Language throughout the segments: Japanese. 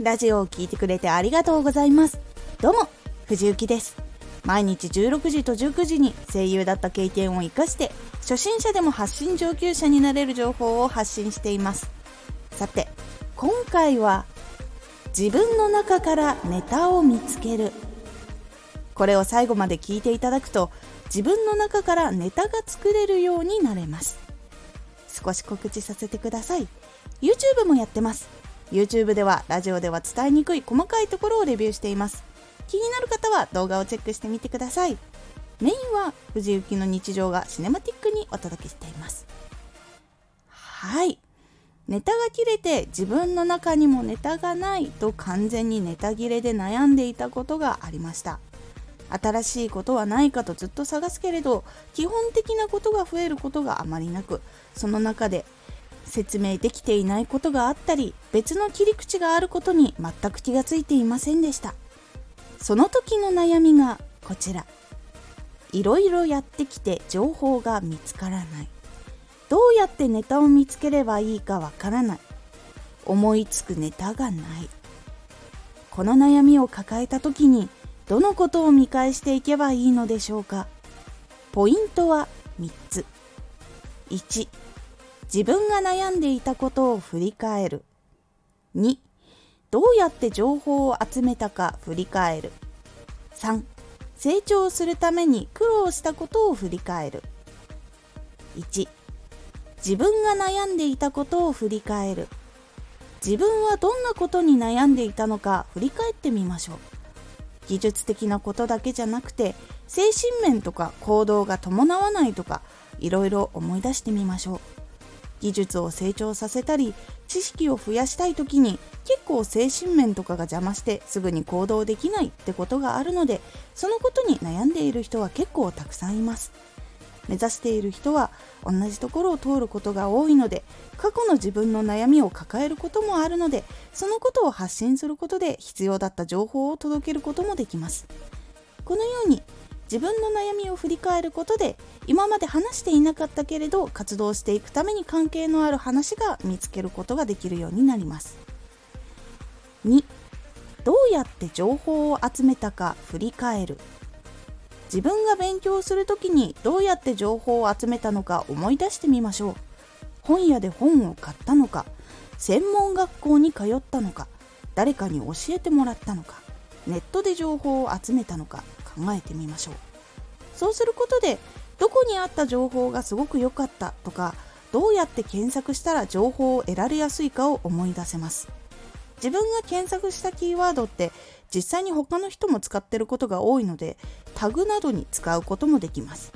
ラジオを聴いてくれてありがとうございます。どうも藤幸です。毎日16時と19時に声優だった経験を生かして初心者でも発信上級者になれる情報を発信しています。さて今回は自分の中からネタを見つける。これを最後まで聞いていただくと自分の中からネタが作れるようになれます。少し告知させてください。YouTube もやってます。YouTube ではラジオでは伝えにくい細かいところをレビューしています。気になる方は動画をチェックしてみてください。メインは藤幸の日常がシネマティックにお届けしています。はい。ネタが切れて自分の中にもネタがないと完全にネタ切れで悩んでいたことがありました。新しいことはないかとずっと探すけれど基本的なことが増えることがあまりなくその中で説明できていないことがあったり別の切り口があることに全く気がついていませんでした。その時の悩みがこちら。いろいろやってきて情報が見つからない。どうやってネタを見つければいいかわからない。思いつくネタがない。この悩みを抱えた時にどのことを見返していけばいいのでしょうか。ポイントは3つ。1自分が悩んでいたことを振り返る。2どうやって情報を集めたか振り返る。3成長するために苦労したことを振り返る。1自分が悩んでいたことを振り返る。自分はどんなことに悩んでいたのか振り返ってみましょう。技術的なことだけじゃなくて精神面とか行動が伴わないとかいろいろ思い出してみましょう。技術を成長させたり知識を増やしたい時に結構精神面とかが邪魔してすぐに行動できないってことがあるのでそのことに悩んでいる人は結構たくさんいます。目指している人は同じところを通ることが多いので過去の自分の悩みを抱えることもあるのでそのことを発信することで必要だった情報を届けることもできます。このように自分の悩みを振り返ることで今まで話していなかったけれど活動していくために関係のある話が見つけることができるようになります。2どうやって情報を集めたか振り返る。自分が勉強する時にどうやって情報を集めたのか思い出してみましょう。本屋で本を買ったのか専門学校に通ったのか誰かに教えてもらったのかネットで情報を集めたのか考えてみましょう。そうすることでどこにあった情報がすごく良かったとかどうやって検索したら情報を得られやすいかを思い出せます。自分が検索したキーワードって実際に他の人も使ってることが多いのでタグなどに使うこともできます。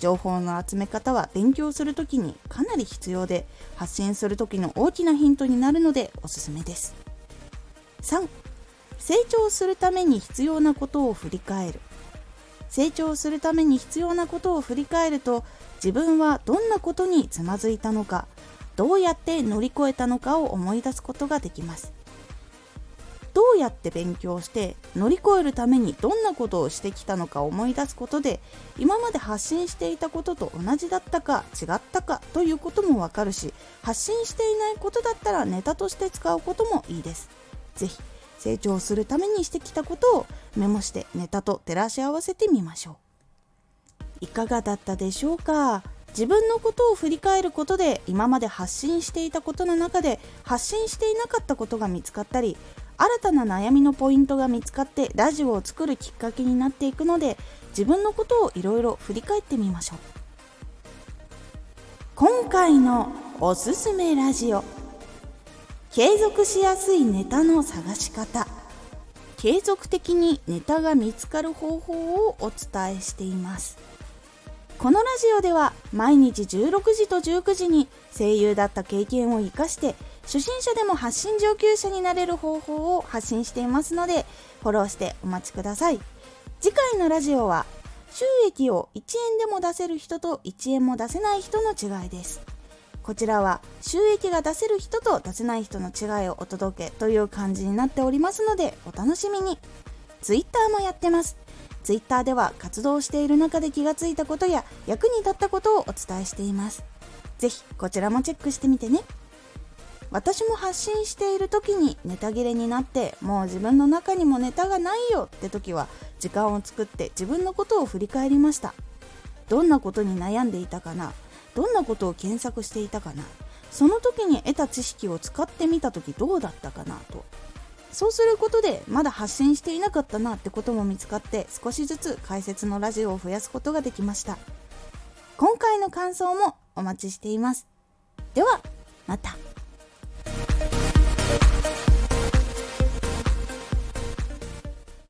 情報の集め方は勉強するときにかなり必要で発信する時の大きなヒントになるのでおすすめです。3成長するために必要なことを振り返る成長するために必要なことを振り返ると自分はどんなことにつまずいたのかどうやって乗り越えたのかを思い出すことができますどうやって勉強して乗り越えるためにどんなことをしてきたのか思い出すことで今まで発信していたことと同じだったか違ったかということもわかるし発信していないことだったらネタとして使うこともいいです。ぜひ成長するためにしてきたことをメモしてネタと照らし合わせてみましょう。いかがだったでしょうか？自分のことを振り返ることで今まで発信していたことの中で発信していなかったことが見つかったり新たな悩みのポイントが見つかってラジオを作るきっかけになっていくので自分のことをいろいろ振り返ってみましょう。今回のおすすめラジオ。継続しやすいネタの探し方。継続的にネタが見つかる方法をお伝えしています。このラジオでは毎日16時と19時に声優だった経験を生かして初心者でも発信上級者になれる方法を発信していますのでフォローしてお待ちください。次回のラジオは収益を1円でも出せる人と1円も出せない人の違いです。こちらは収益が出せる人と出せない人の違いをお届けという感じになっておりますのでお楽しみに。Twitter もやってます。Twitter では活動している中で気がついたことや役に立ったことをお伝えしています。ぜひこちらもチェックしてみてね。私も発信している時にネタ切れになってもう自分の中にもネタがないよって時は時間を作って自分のことを振り返りました。どんなことに悩んでいたかな。どんなことを検索していたかな。その時に得た知識を使ってみた時どうだったかなと。そうすることでまだ発信していなかったなってことも見つかって少しずつ解説のラジオを増やすことができました。今回の感想もお待ちしています。ではまた。